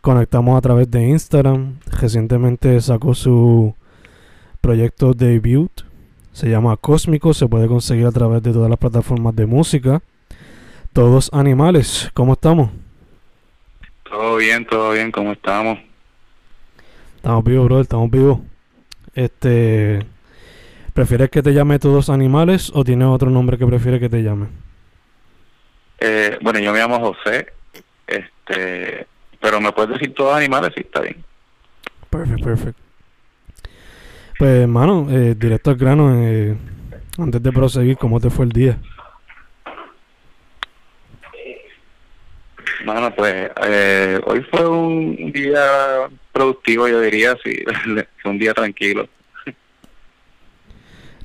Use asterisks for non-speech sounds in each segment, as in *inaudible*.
conectamos a través de Instagram, recientemente sacó su proyecto debut, se llama Cósmico, se puede conseguir a través de todas las plataformas de música. Todos animales, ¿cómo estamos? Todo bien, todo bien, ¿cómo estamos? Estamos vivos, bro, estamos vivos. Este, ¿prefieres que te llame todos animales o tienes otro nombre que prefieres que te llame? Eh, bueno, yo me llamo José, este, pero me puedes decir todos animales, sí, está bien. Perfecto, perfecto. Pues, hermano, eh, directo al grano, eh, antes de proseguir, ¿cómo te fue el día? Bueno, pues eh, hoy fue un día productivo, yo diría, sí, *laughs* fue un día tranquilo.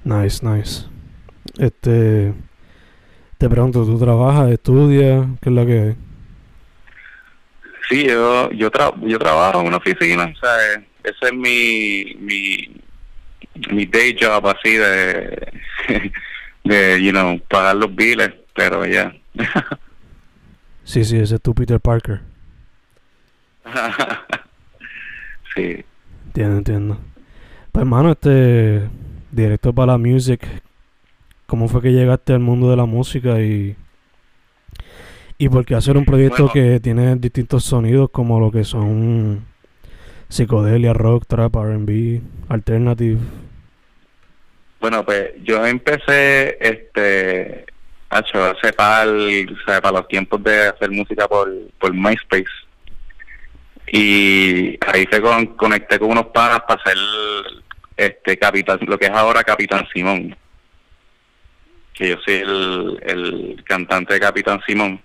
Nice, nice. Este, te pregunto, ¿tú trabajas, estudias? ¿Qué es lo que hay? Sí, yo yo, tra yo trabajo en una oficina, o sea, ese es mi, mi, mi day job así de, *laughs* de, you know, pagar los biles, pero ya. *laughs* Sí, sí, ese es tu Peter Parker. *laughs* sí. Entiendo, entiendo. Pues, hermano, este, directo para la music, ¿cómo fue que llegaste al mundo de la música y, y por qué hacer un proyecto Bueno. que tiene distintos sonidos como lo que son psicodelia, rock, trap, R&B, alternative? Bueno, pues yo empecé, este, hacho, hace o sea, para los tiempos de hacer música por, por MySpace. Y ahí se con- conecté con unos panas para hacer este Capitán, lo que es ahora Capitán Simón. Que yo soy el, el cantante de Capitán Simón.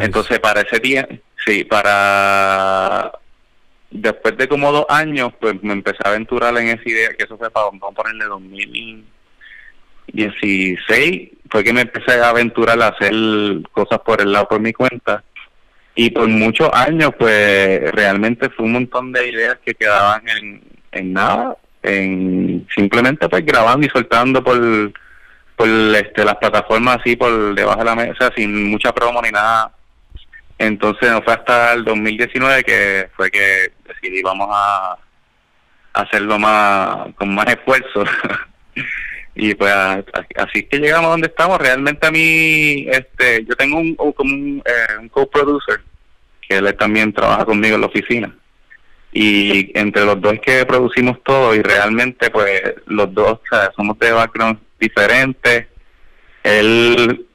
Entonces, para ese tiempo, sí, para después de como dos años, pues me empecé a aventurar en esa idea, que eso fue para, vamos a ponerle 2016, fue que me empecé a aventurar a hacer cosas por el lado por mi cuenta. Y por muchos años, pues realmente fue un montón de ideas que quedaban en, en nada, en simplemente pues grabando y soltando por por este, las plataformas así por debajo de la mesa sin mucha promo ni nada entonces no fue hasta el 2019 que fue que decidí vamos a hacerlo más con más esfuerzo *laughs* y pues a- a- así que llegamos a donde estamos. Realmente a mí este yo tengo un como un, eh, un co-producer que él también trabaja conmigo en la oficina. Y entre los dos que producimos todo y realmente pues los dos somos de backgrounds diferentes. Él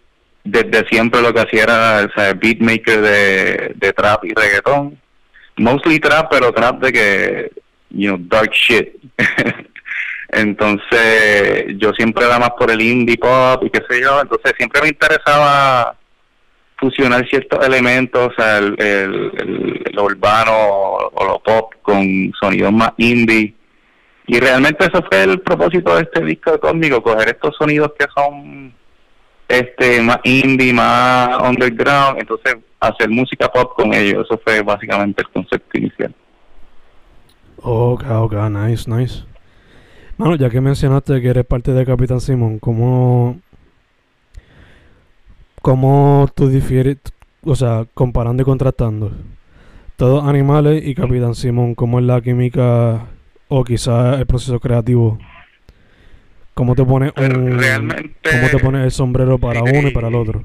desde siempre lo que hacía era o sea, beatmaker de, trap y reggaetón. Mostly trap pero trap de que you know dark shit. *laughs* Entonces yo siempre era más por el indie pop y qué sé yo. Entonces siempre me interesaba fusionar ciertos elementos, o sea, el, el, el- lo urbano o, lo pop con sonidos más indie. Y realmente eso fue el propósito de este disco cósmico, coger estos sonidos que son este más indie, más underground, entonces hacer música pop con ellos. Eso fue básicamente el concepto inicial. Ok, ok, nice, nice. Mano, ya que mencionaste que eres parte de Capitán Simón, ¿cómo, cómo tú difieres, o sea, comparando y contrastando, todos animales y Capitán Simón, cómo es la química o quizás el proceso creativo? ¿Cómo te pone un, realmente- cómo te pones el sombrero para uno y para el otro?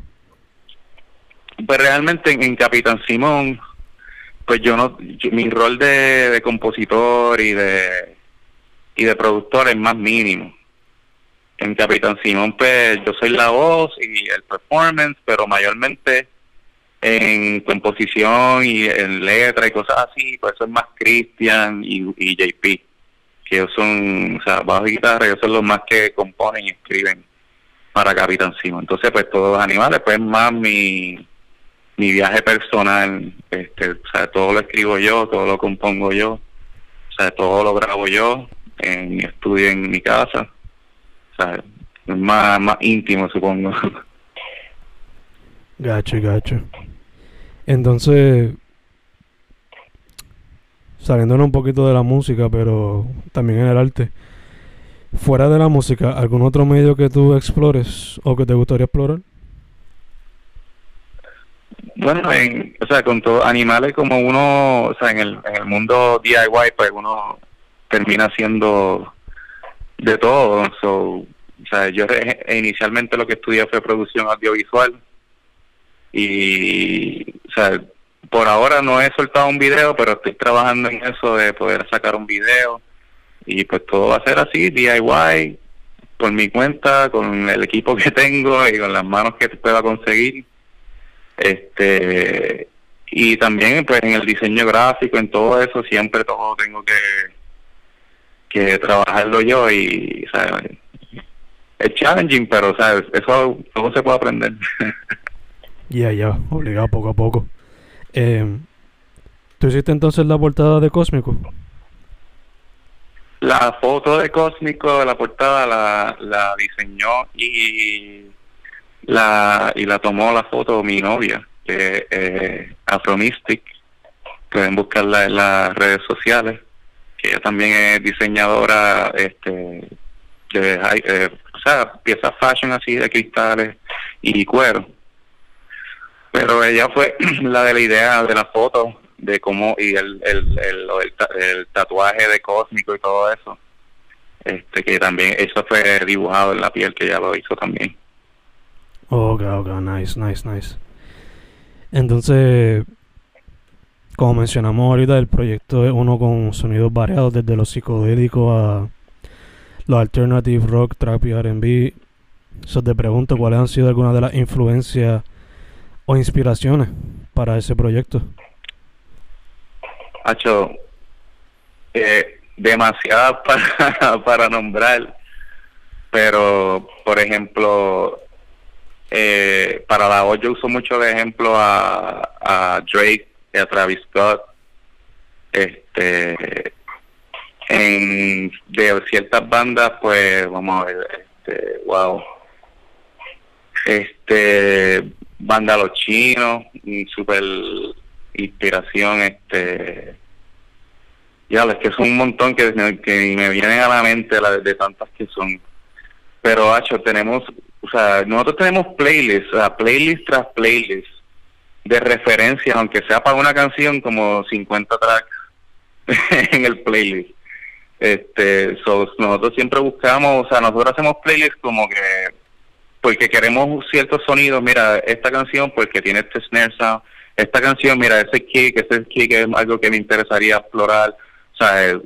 Pues realmente en, en Capitán Simón, pues yo no, yo- mi rol de, de compositor y de y de productor es más mínimo. En Capitán Simón, pues yo soy la voz y el performance, pero mayormente en composición y en letra y cosas así, pues eso es más Christian y, y JP, que ellos son, o sea, bajo y guitarra, ellos son los más que componen y escriben para Capitán Simón. Entonces, pues todos los animales, pues más mi, mi viaje personal, este, o sea, todo lo escribo yo, todo lo compongo yo, o sea, todo lo grabo yo en mi estudio en mi casa, o sea, es más, más íntimo, supongo. *laughs* Gacho, gacho. Entonces, saliéndonos un poquito de la música, pero también en el arte. Fuera de la música, ¿algún otro medio que tú explores o que te gustaría explorar? Bueno, en, o sea, con todos animales como uno, o sea, en el, en el mundo DIY, pues uno termina haciendo de todo. So, o sea, yo re- inicialmente lo que estudié fue producción audiovisual y, o sea, por ahora no he soltado un video, pero estoy trabajando en eso de poder sacar un video y pues todo va a ser así, DIY, por mi cuenta, con el equipo que tengo y con las manos que pueda conseguir este y también pues en el diseño gráfico en todo eso siempre todo tengo que que trabajarlo yo y ¿sabes? es challenging pero sabes eso todo se puede aprender *laughs* Ya, ya, obligado poco a poco. Eh, ¿Tú hiciste entonces la portada de Cósmico? la foto de Cósmico la portada la, la diseñó y la y la tomó la foto mi novia que eh, Afromystic pueden buscarla en las redes sociales que ella también es diseñadora este de eh, o sea piezas fashion así de cristales y cuero pero ella fue *clears throat* la de la idea de la foto de cómo y el el, el, el tatuaje de cósmico y todo eso este que también eso fue dibujado en la piel que ella lo hizo también Ok, ok, nice, nice, nice. Entonces, como mencionamos ahorita, el proyecto es uno con sonidos variados, desde lo psicodélico a los alternative rock, trap y R&B. So te pregunto cuáles han sido algunas de las influencias o inspiraciones para ese proyecto. Hacho, eh, demasiadas *laughs* para, para nombrar, pero por ejemplo, eh, para la voz yo uso mucho de ejemplo a, a Drake y a Travis Scott. Este, en de ciertas bandas, pues vamos a ver, este, wow. Este, banda Los Chinos, un super inspiración, este, ya, es que son un montón que, me vienen a la mente de tantas que son. Pero, Hacho, tenemos, o sea, nosotros tenemos playlists, o sea, playlist tras playlist de referencia, aunque sea para una canción, como 50 tracks *laughs* en el playlist. Este, so, nosotros siempre buscamos, o sea, nosotros hacemos playlists como que porque queremos ciertos sonidos, mira, esta canción porque tiene este snare sound, esta canción, mira, ese kick, ese kick es algo que me interesaría explorar, o sea, eh,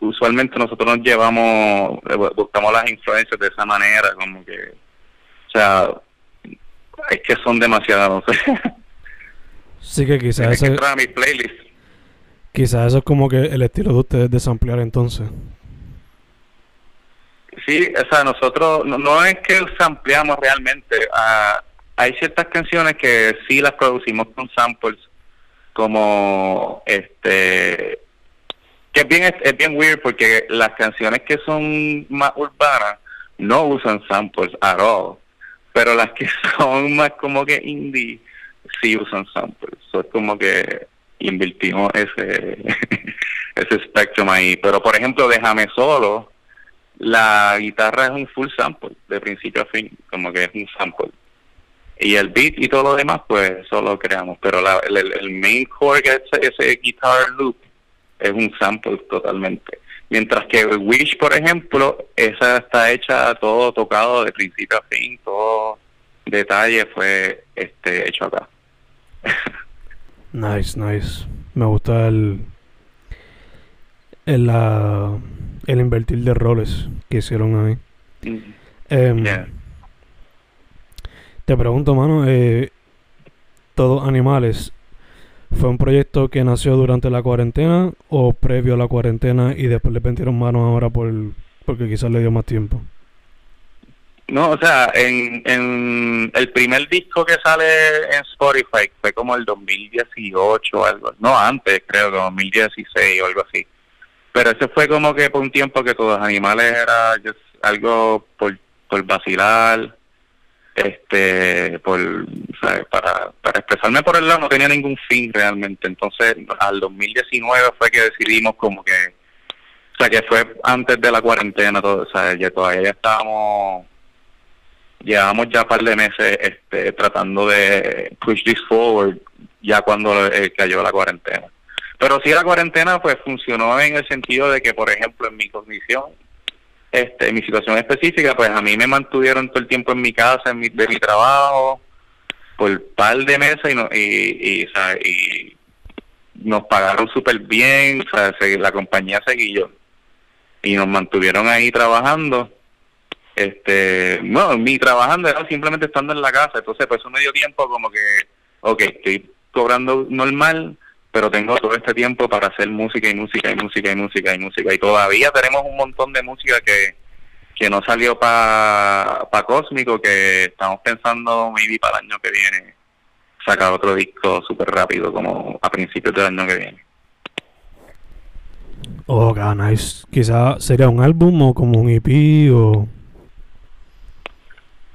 usualmente nosotros nos llevamos, eh, bu- buscamos las influencias de esa manera, como que, o sea, es que son demasiadas, no sé. Sí que quizás Tienes que a mi playlist. quizás eso es como que el estilo de ustedes de samplear entonces. Sí, o sea, nosotros no, no es que ampliamos realmente. ah, hay ciertas canciones que sí las producimos con samples, como este, que es bien es bien weird porque las canciones que son más urbanas no usan samples at all, pero las que *laughs* son más como que indie sí usan samples. So, es como que invertimos ese *laughs* ese spectrum ahí. Pero por ejemplo, déjame solo, la guitarra es un full sample, de principio a fin, como que es un sample. Y el beat y todo lo demás, pues eso lo creamos. Pero la, el, el, main core, que es ese guitar loop, es un sample totalmente. Mientras que Wish, por ejemplo, esa está hecha todo tocado de principio a fin, todo detalle fue este hecho acá. nice, nice. Me gusta el el, la, el invertir de roles que hicieron ahí. Mm. Em, te pregunto, mano, eh, Todos Animales, ¿fue un proyecto que nació durante la cuarentena o previo a la cuarentena y después le pentieron manos ahora por porque quizás le dio más tiempo? No, o sea, en, en el primer disco que sale en Spotify fue como el 2018 o algo, no antes, creo que 2016 o algo así. Pero ese fue como que por un tiempo que todos los animales era algo por, por vacilar, este, por, Para, para expresarme por el lado no tenía ningún fin realmente. Entonces, al 2019 fue que decidimos como que, o sea, que fue antes de la cuarentena, todo, sea, ya todavía estábamos llevamos ya un par de meses este, tratando de push this forward ya cuando eh, cayó la cuarentena. Pero sí la cuarentena pues funcionó en el sentido de que, por ejemplo, en mi condición, este, en mi situación específica, pues a mí me mantuvieron todo el tiempo en mi casa, en mi, de mi trabajo, por un par de meses y, no, y, y, nos pagaron súper bien, o sea, la compañía seguía y nos mantuvieron ahí trabajando. Este no mi trabajando era simplemente estando en la casa. Entonces pues un medio tiempo como que ok estoy cobrando normal pero tengo todo este tiempo para hacer música y música y música y música y música y todavía tenemos un montón de música que que no salió para pa Cósmico que estamos pensando maybe para el año que viene sacar otro disco súper rápido como a principios del año que viene Oh, nice. Quizá sería un álbum o como un EP o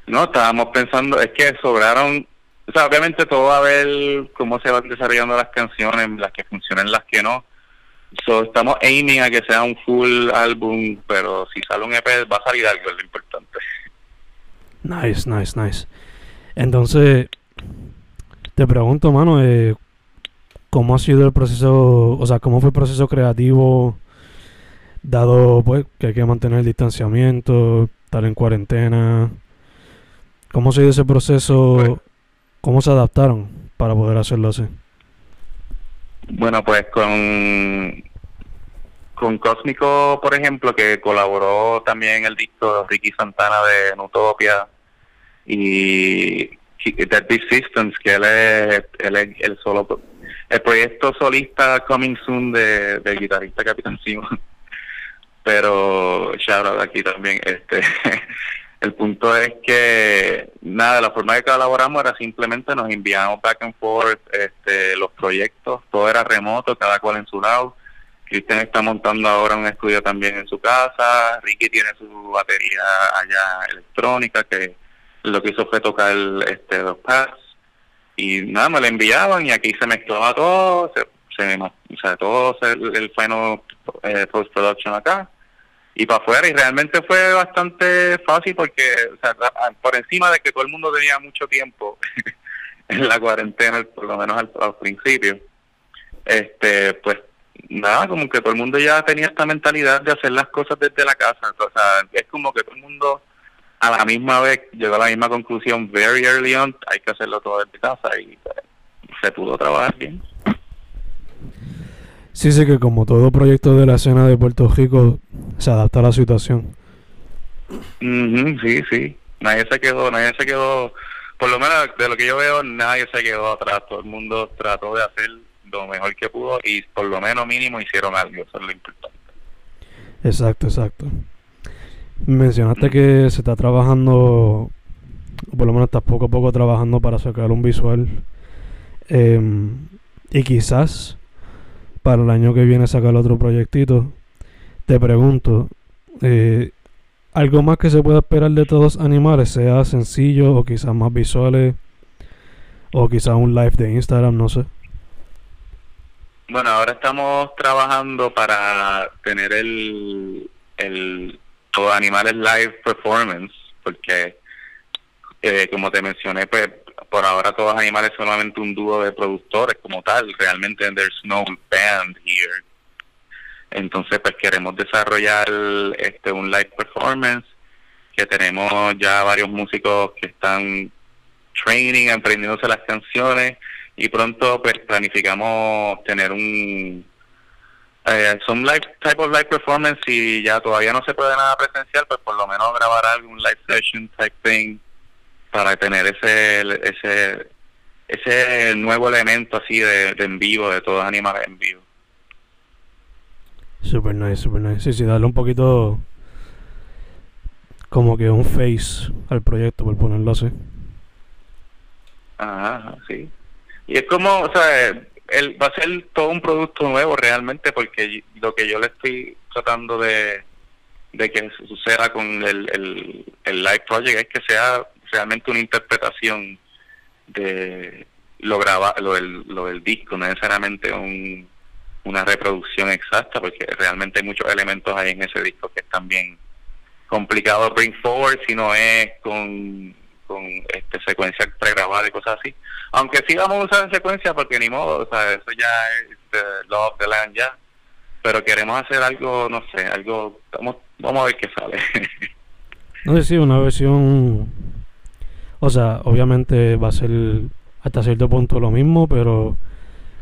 no, estábamos pensando, es que sobraron, o sea, obviamente todo va a ver cómo se van desarrollando las canciones, las que funcionan, las que no. So, estamos aiming a que sea un full álbum, pero si sale un EP va a salir algo, es lo importante. Nice, nice, nice. Entonces, te pregunto, mano, eh, ¿cómo ha sido el proceso, o sea, cómo fue el proceso creativo, dado pues que hay que mantener el distanciamiento, estar en cuarentena? ¿Cómo se dio ese proceso? Pues ¿Cómo se adaptaron para poder hacerlo así? Bueno, pues con, con Cósmico, por ejemplo, que colaboró también el disco Ricky Santana de Nutopia y Dead Systems, que él es, el solo el proyecto solista Coming Soon de, del guitarrista Capitán Simon. *laughs* Pero shout out aquí también, este *laughs* El punto es que, nada, la forma de que colaboramos era simplemente nos enviamos back and forth este, los proyectos, todo era remoto, cada cual en su lado. Cristian está montando ahora un estudio también en su casa, Ricky tiene su batería allá electrónica, que lo que hizo fue tocar este, dos pads, y nada, me lo enviaban y aquí se mezclaba todo, se, se o sea, todo el, el final eh, post-production acá y para afuera y realmente fue bastante fácil porque o sea, por encima de que todo el mundo tenía mucho tiempo *laughs* en la cuarentena por lo menos al, principio este pues nada como que todo el mundo ya tenía esta mentalidad de hacer las cosas desde la casa o sea es como que todo el mundo a la misma vez llegó a la misma conclusión very early on hay que hacerlo todo desde casa y pues, se pudo trabajar bien Sí, sí, que como todo proyecto de la escena de Puerto Rico se adapta a la situación. sí, sí. Nadie se quedó, nadie se quedó, por lo menos de lo que yo veo, nadie se quedó atrás. Todo el mundo trató de hacer lo mejor que pudo y por lo menos mínimo hicieron algo, eso es lo importante. Exacto, exacto. Mencionaste que se está trabajando, o por lo menos estás poco a poco trabajando para sacar un visual. Em, y quizás para el año que viene sacar otro proyectito. Te pregunto, eh, ¿algo más que se pueda esperar de todos animales? Sea sencillo o quizás más visuales o quizás un live de Instagram, no sé. Bueno, ahora estamos trabajando para tener el, todo Animales Live Performance, porque eh, como te mencioné, pues por ahora todos Animales solamente un dúo de productores como tal, realmente there's no band here. Entonces, pues queremos desarrollar este un live performance que tenemos ya varios músicos que están training, aprendiéndose las canciones y pronto pues planificamos tener un eh, son live type of live performance y ya todavía no se puede nada presencial pues por lo menos grabar algún live session type thing para tener ese ese ese nuevo elemento así de, en vivo de todos animales en vivo. Super nice super nice. Sí sí darle un poquito como que un face al proyecto por ponerlo así. Ajá sí. Y es como, o sea, el, va a ser todo un producto nuevo realmente porque lo que yo le estoy tratando de, de que suceda con el, el, el live project es que sea realmente una interpretación de lo graba, lo del, lo del disco, no necesariamente un, una reproducción exacta, porque realmente hay muchos elementos ahí en ese disco que están bien complicados bring forward, si no es con con este secuencias pregrabadas y cosas así. Aunque sí vamos a usar en secuencia porque ni modo, o sea, eso ya es the law of the land ya. Pero queremos hacer algo, no sé, algo, vamos, vamos a ver qué sale. *laughs* no sé si una versión, o sea, obviamente va a ser hasta cierto punto lo mismo, pero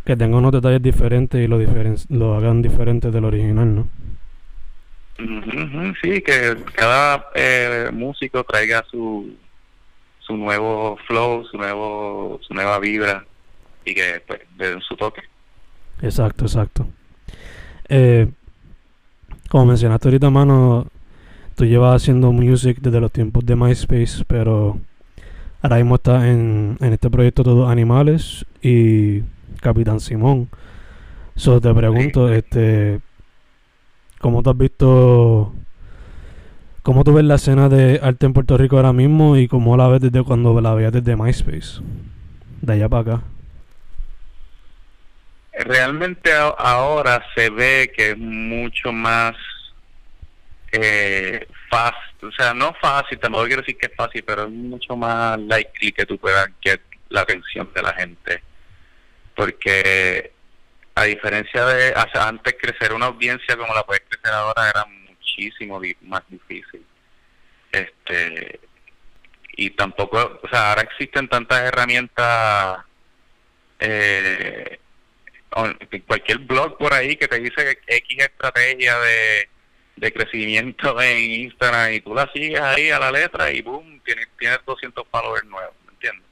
que tenga unos detalles diferentes y lo, diferen lo hagan diferente del original, ¿no? sí, que cada eh, músico traiga su, su nuevo flow, su nuevo su nueva vibra y que pues le den su toque. Exacto, exacto. Eh, como mencionaste ahorita, mano, tú llevas haciendo music desde los tiempos de MySpace, pero ahora mismo estás en, en este proyecto Todos Animales y Capitán Simón. So te pregunto, este, ¿cómo te has visto ¿Cómo tú ves la escena de arte en Puerto Rico ahora mismo y cómo la ves desde cuando la veías desde MySpace? De allá para acá. Realmente ahora se ve que es mucho más eh, fácil, o sea, no fácil, tampoco quiero decir que es fácil, pero es mucho más likely que tú puedas get la atención de la gente. Porque a diferencia de antes crecer una audiencia como la puedes crecer ahora era muchísimo más difícil. Este y tampoco, o sea, ahora existen tantas herramientas eh, cualquier blog por ahí que te dice X estrategia de, de crecimiento *laughs* en Instagram y tú la sigues ahí a la letra y boom, tienes, tienes 200 followers nuevos, ¿me entiendes?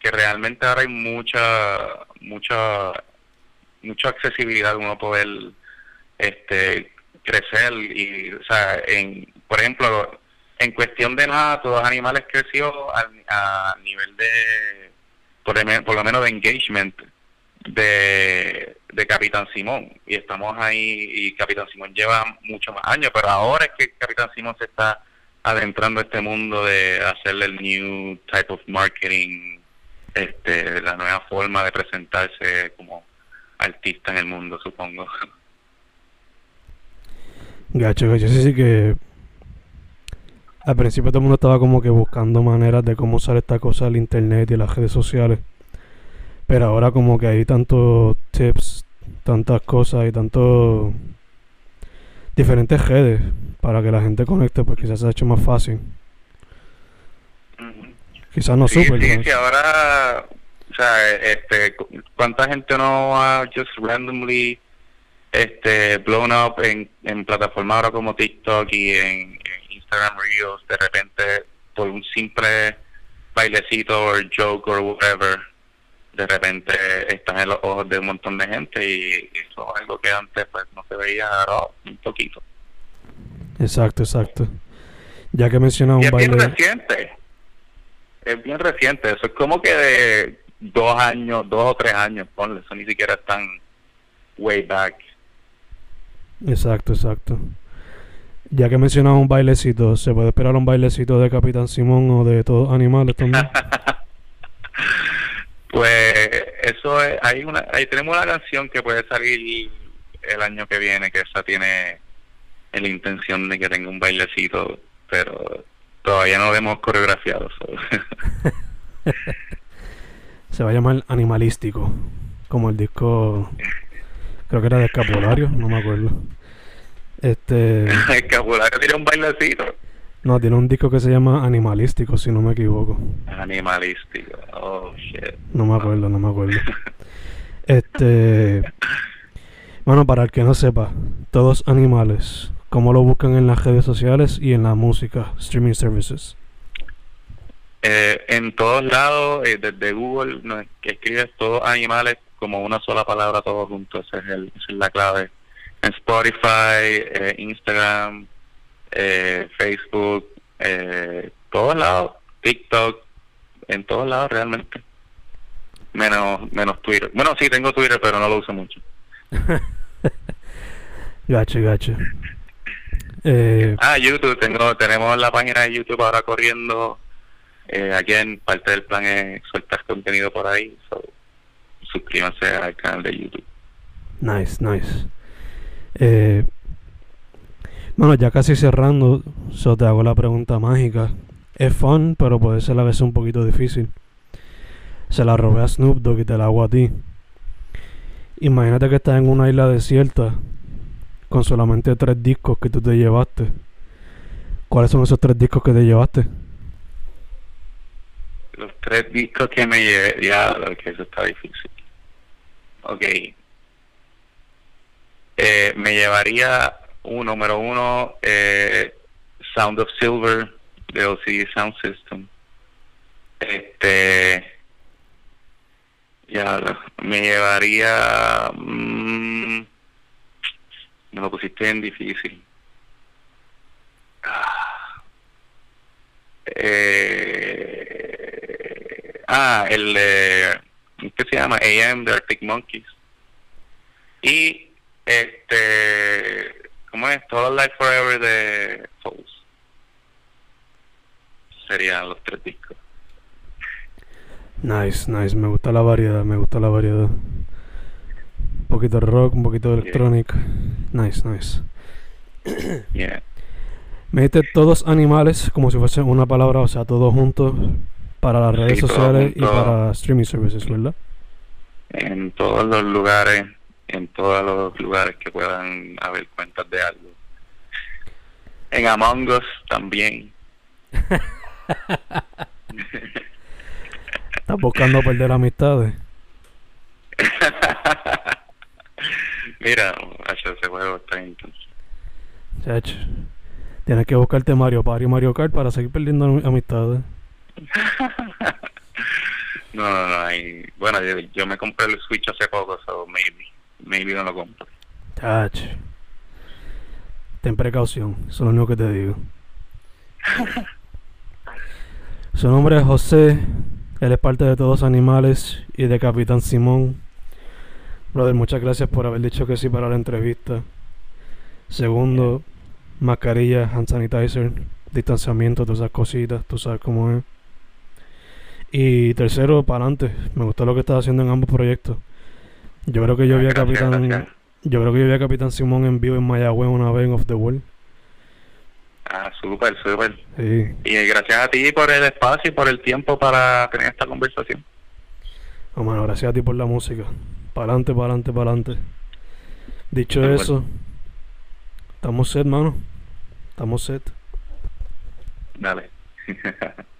Que realmente ahora hay mucha, mucha, mucha accesibilidad uno poder este crecer y, o sea, en, por ejemplo, en cuestión de nada, todos los animales creció a, nivel de, por, lo menos de engagement de, de Capitán Simón. Y estamos ahí, y Capitán Simón lleva muchos más años, pero ahora es que Capitán Simón se está adentrando a este mundo de hacerle el new type of marketing, este, la nueva forma de presentarse como artista en el mundo, supongo. Gacho, gacho, sí, sí que al principio todo el mundo estaba como que buscando maneras de cómo usar esta cosa al internet y las redes sociales. Pero ahora como que hay tantos tips, tantas cosas y tantos diferentes redes para que la gente conecte, pues quizás se ha hecho más fácil. Quizás no sí, super. Sí, sí, ahora, o sea, este, ¿cuánta gente no ha just randomly este blown up en, en plataformas ahora como TikTok y en, Instagram Reels de repente por un simple bailecito o joke o whatever de repente están en los ojos de un montón de gente y eso es algo que antes pues no se veía un poquito. Exacto exacto. Ya que mencionas un es bien reciente. Es bien reciente. Eso es como que de dos años dos o tres años ponle. Eso ni siquiera están way back. Exacto, exacto. Ya que mencionaba un bailecito, ¿se puede esperar un bailecito de Capitán Simón o de todos animales también? *laughs* pues eso es, hay una, ahí tenemos una canción que puede salir el año que viene, que esa tiene la intención de que tenga un bailecito, pero todavía no lo hemos coreografiado. *laughs* Se va a llamar Animalístico, como el disco, creo que era de Escapulario, no me acuerdo. Este. *laughs* Escapulario tiene un bailecito. No, tiene un disco que se llama Animalístico, si no me equivoco. Animalístico, oh shit. No me acuerdo, no me acuerdo. *laughs* este. Bueno, para el que no sepa, todos animales, ¿cómo lo buscan en las redes sociales y en la música, streaming services? Eh, en todos lados, eh, desde Google, no, que escribes todos animales como una sola palabra, todos juntos, esa es, el, esa es la clave. En Spotify, eh, Instagram, eh, Facebook, eh, todos lados, TikTok, en todos lados realmente. Menos, menos Twitter. Bueno, sí, tengo Twitter, pero no lo uso mucho. *laughs* gacho, gacho. Eh, ah, YouTube, tengo, tenemos la página de YouTube ahora corriendo. Eh, aquí en parte del plan es soltar contenido por ahí. So, suscríbanse al canal de YouTube. Nice, nice. Eh, bueno, ya casi cerrando, so te hago la pregunta mágica. Es fun, pero puede ser a veces un poquito difícil. Se la robé a Snoop Dogg y te la hago a ti. Imagínate que estás en una isla desierta con solamente tres discos que tú te llevaste. ¿Cuáles son esos tres discos que te llevaste? Los tres discos que me llevé, ya, que eso está difícil. Ok. Eh, me llevaría un número uno, eh, Sound of Silver de OCD Sound System. Este. Ya, me llevaría. mm, me lo pusiste en difícil. Ah, eh, ah, el de. ¿Qué se llama? AM de Arctic Monkeys. Y. Este. ¿Cómo es? Todo Life Forever de Souls. Serían los tres discos. Nice, nice. Me gusta la variedad, me gusta la variedad. Un poquito de rock, un poquito de electrónica. Nice, nice. *coughs* Yeah. Me dijiste todos animales, como si fuese una palabra, o sea, todos juntos para las redes Sí, sociales y para streaming services, ¿verdad? En todos los lugares, en todos los lugares que puedan haber cuentas de algo. En Among Us también. *laughs* Estás buscando perder amistades. *laughs* Mira, ese juego está intenso. Chacho. Tienes que buscarte Mario Party y Mario Kart para seguir perdiendo am- amistades. *laughs* No, no, no. Hay, bueno, yo, yo me compré el Switch hace poco, so maybe. Maybe no lo compro. Chacho. Ten precaución, eso es lo único que te digo. *laughs* Su nombre es José, él es parte de Todos Animales y de Capitán Simón. Brother, muchas gracias por haber dicho que sí para la entrevista. Segundo, mascarilla, hand sanitizer, distanciamiento, todas esas cositas, tú sabes cómo es. Y tercero, para adelante, me gustó lo que estás haciendo en ambos proyectos. Yo creo que yo vi a Capitán... gracias. Yo creo que yo vi a Capitán Simón en vivo en Mayagüez una vez en Off the Wall. Ah, súper, súper. Sí. Y gracias a ti por el espacio y por el tiempo para tener esta conversación. Oh, mano, gracias a ti por la música. Para adelante, para adelante, para adelante. Dicho eso, estamos set, mano. Estamos set. Dale. *laughs*